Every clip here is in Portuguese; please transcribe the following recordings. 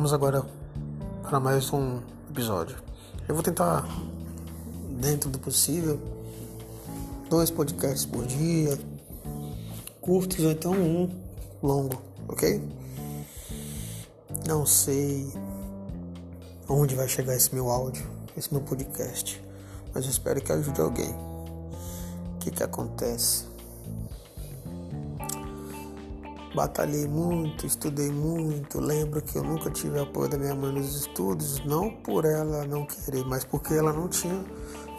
Vamos agora para mais um episódio. Eu vou tentar, dentro do possível, dois podcasts por dia, curtos ou então um longo, ok? Não sei onde vai chegar esse meu áudio, esse meu podcast, mas eu espero que ajude alguém. O que que acontece? Batalhei muito, estudei muito. Lembro que eu nunca tive apoio da minha mãe nos estudos, não por ela não querer, mas porque ela não tinha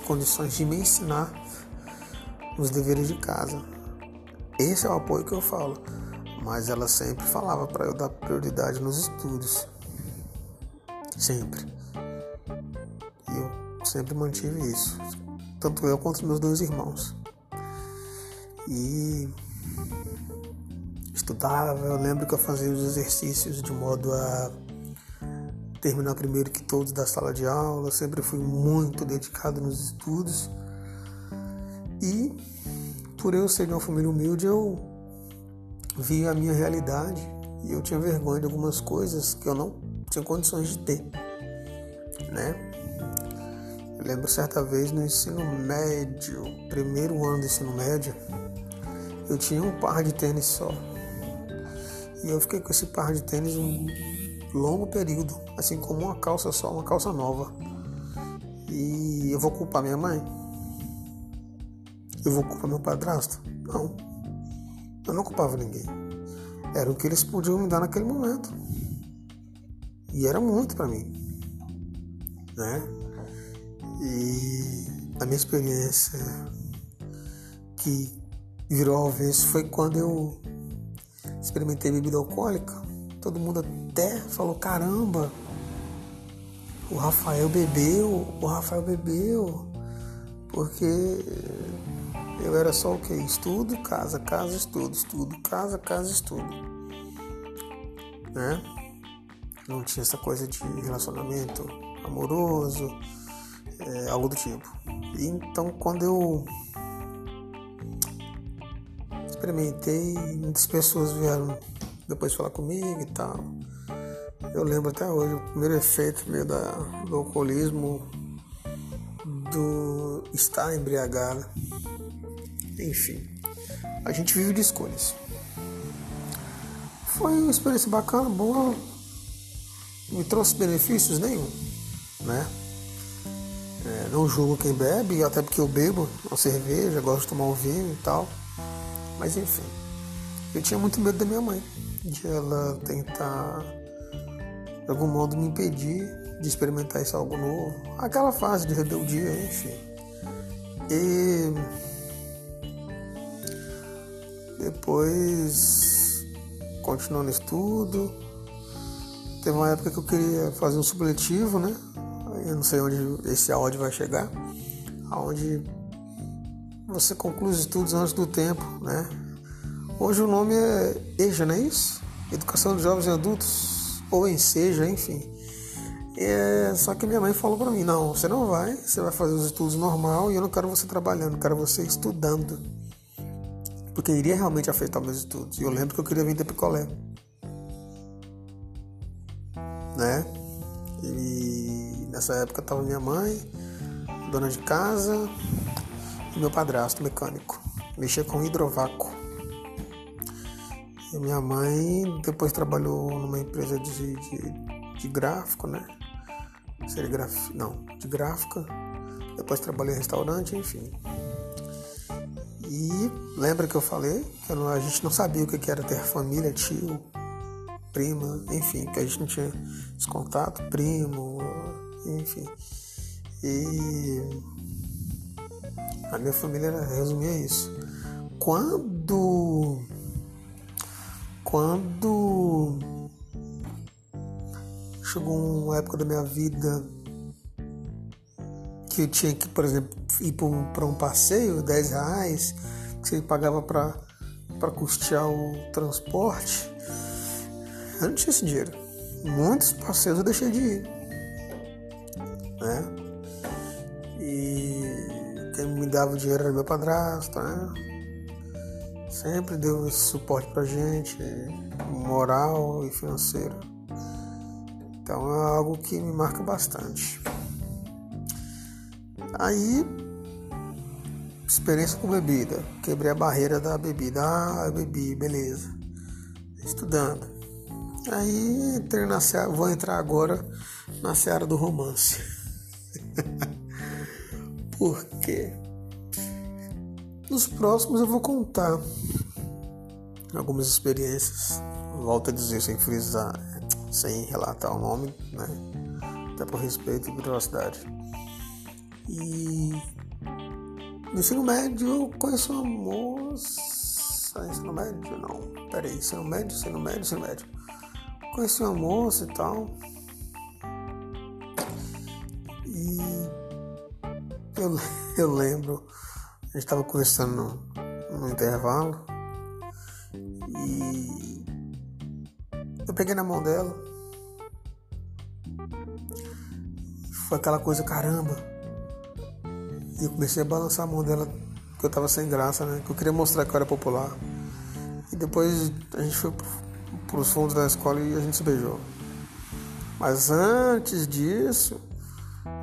condições de me ensinar os deveres de casa. Esse é o apoio que eu falo. Mas ela sempre falava para eu dar prioridade nos estudos. Sempre. E eu sempre mantive isso. Tanto eu quanto meus dois irmãos. E estudava, eu lembro que eu fazia os exercícios de modo a terminar primeiro que todos da sala de aula, eu sempre fui muito dedicado nos estudos. E por eu ser de uma família humilde, eu vi a minha realidade e eu tinha vergonha de algumas coisas que eu não tinha condições de ter, né? Eu lembro certa vez no ensino médio, primeiro ano do ensino médio, eu tinha um par de tênis só. E eu fiquei com esse par de tênis um longo período, assim como uma calça só, uma calça nova. E eu vou culpar minha mãe? Eu vou culpar meu padrasto? Não. Eu não culpava ninguém. Era o que eles podiam me dar naquele momento. E era muito para mim. Né? E a minha experiência que virou ao avesso foi quando eu experimentei bebida alcoólica, todo mundo até falou: caramba, o Rafael bebeu, o Rafael bebeu, porque eu era só o que? Estudo, casa, casa, estudo, estudo, casa, casa, estudo. Né? Não tinha essa coisa de relacionamento amoroso, é, algo do tipo. Então quando eu experimentei, muitas pessoas vieram depois falar comigo e tal. Eu lembro até hoje, o primeiro efeito meu da, do alcoolismo, do estar embriagado. Enfim, a gente vive de escolhas. Foi uma experiência bacana, boa, me trouxe benefícios nenhum, né? É, não julgo quem bebe, até porque eu bebo uma cerveja, gosto de tomar um vinho e tal. Mas enfim, eu tinha muito medo da minha mãe, de ela tentar de algum modo me impedir de experimentar isso algo novo. Aquela fase de rebeldia, enfim. E depois continuando estudo. Teve uma época que eu queria fazer um supletivo, né? Eu não sei onde esse áudio vai chegar. Aonde você conclui os estudos antes do tempo, né? Hoje o nome é EJA, não é isso? Educação de Jovens e Adultos, ou ENSEJA, enfim. É, só que minha mãe falou para mim, não, você não vai, você vai fazer os estudos normal e eu não quero você trabalhando, quero você estudando. Porque iria realmente afetar meus estudos. E eu lembro que eu queria vir ter picolé. Né? E nessa época tava minha mãe, dona de casa, e meu padrasto mecânico. Mexia com hidrovácuo. E minha mãe depois trabalhou numa empresa de, de, de gráfico, né? Serigrafia, não, de gráfica. Depois trabalhei em restaurante, enfim. E lembra que eu falei que a gente não sabia o que era ter família, tio, prima, enfim, que a gente não tinha esse contato, primo, enfim. E a minha família resumia isso. Quando. Quando chegou uma época da minha vida que eu tinha que, por exemplo, ir para um passeio, 10 reais, que você pagava para custear o transporte, eu não tinha esse dinheiro. Muitos passeios eu deixei de ir. Quem me dava dinheiro era meu padrasto, né? Sempre deu esse suporte pra gente, moral e financeiro. Então é algo que me marca bastante. Aí, experiência com bebida. Quebrei a barreira da bebida. Ah, eu bebi, beleza. Estudando. Aí entrei na seara, vou entrar agora na seara do romance. Por quê? Nos próximos eu vou contar algumas experiências. Volto a dizer sem frisar, sem relatar o nome, né? Até por respeito e privacidade. E no ensino médio eu conheço uma moça. Ensino médio? Não. Peraí, ensino médio, ensino médio, ensino médio. Conheci uma moça e tal. E eu, eu lembro, a gente estava conversando no, no intervalo e eu peguei na mão dela. Foi aquela coisa, caramba. E eu comecei a balançar a mão dela, porque eu tava sem graça, né? Que eu queria mostrar que eu era popular. E depois a gente foi para os fundos da escola e a gente se beijou. Mas antes disso,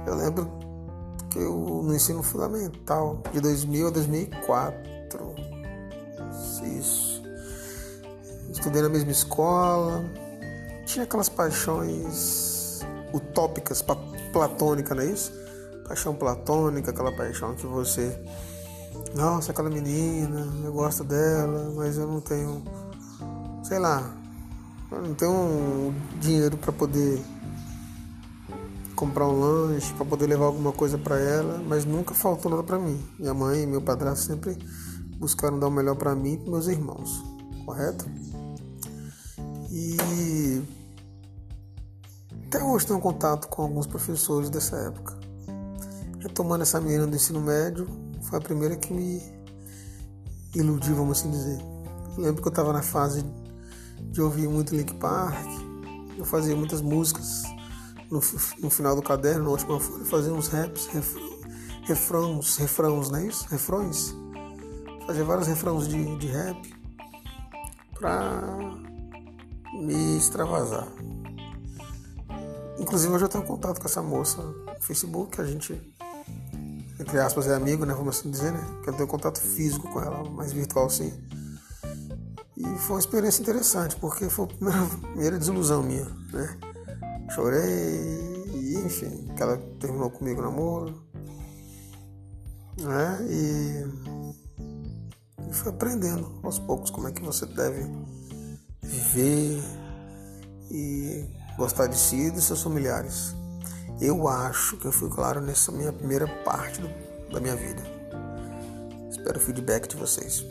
eu lembro que eu no ensino fundamental, de 2000 a 2004, isso. Estudei na mesma escola, tinha aquelas paixões utópicas, platônicas, não é isso? Paixão platônica, aquela paixão que você. Nossa, aquela menina, eu gosto dela, mas eu não tenho. Sei lá, eu não tenho dinheiro para poder comprar um lanche, para poder levar alguma coisa para ela, mas nunca faltou nada para mim. Minha mãe e meu padrasto sempre buscaram dar o melhor para mim e para meus irmãos, correto? E até hoje tenho contato com alguns professores dessa época. Retomando essa menina do ensino médio, foi a primeira que me iludiu, vamos assim dizer. Eu lembro que eu estava na fase de ouvir muito Link Park. Eu fazia muitas músicas no, no final do caderno, na última folha, fazia uns raps, refrões, refrões, não é isso? Refrões. Fazia vários refrões de, de rap pra me extravasar. Inclusive eu já tenho contato com essa moça no Facebook, a gente, entre aspas, é amigo, né? Vamos assim dizer, né? Que eu tenho contato físico com ela, mais virtual sim. E foi uma experiência interessante, porque foi a primeira, primeira desilusão minha, né? Chorei, e, enfim, que ela terminou comigo o namoro, né? E, e fui aprendendo aos poucos como é que você deve viver e gostar de si e de seus familiares. Eu acho que eu fui claro nessa minha primeira parte do, da minha vida. Espero o feedback de vocês.